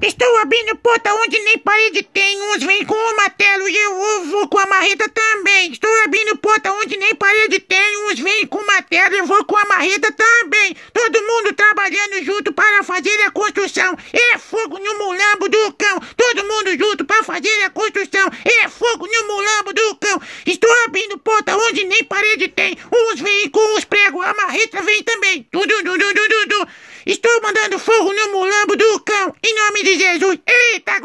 Estou abrindo porta onde nem parede tem. Uns vêm com o martelo e eu vou com a marreta também. Estou abrindo porta onde nem parede tem. Uns vêm com o martelo e eu vou com a marreta também. Todo mundo trabalhando junto para fazer a construção. É fogo no mulambo do cão. Todo mundo junto para fazer a construção. É fogo no mulambo do cão. Estou abrindo porta onde nem parede tem. Uns vêm com os pregos. A marreta vem também. Estou mandando fogo no mulambo do cão, em nome de Jesus. Eita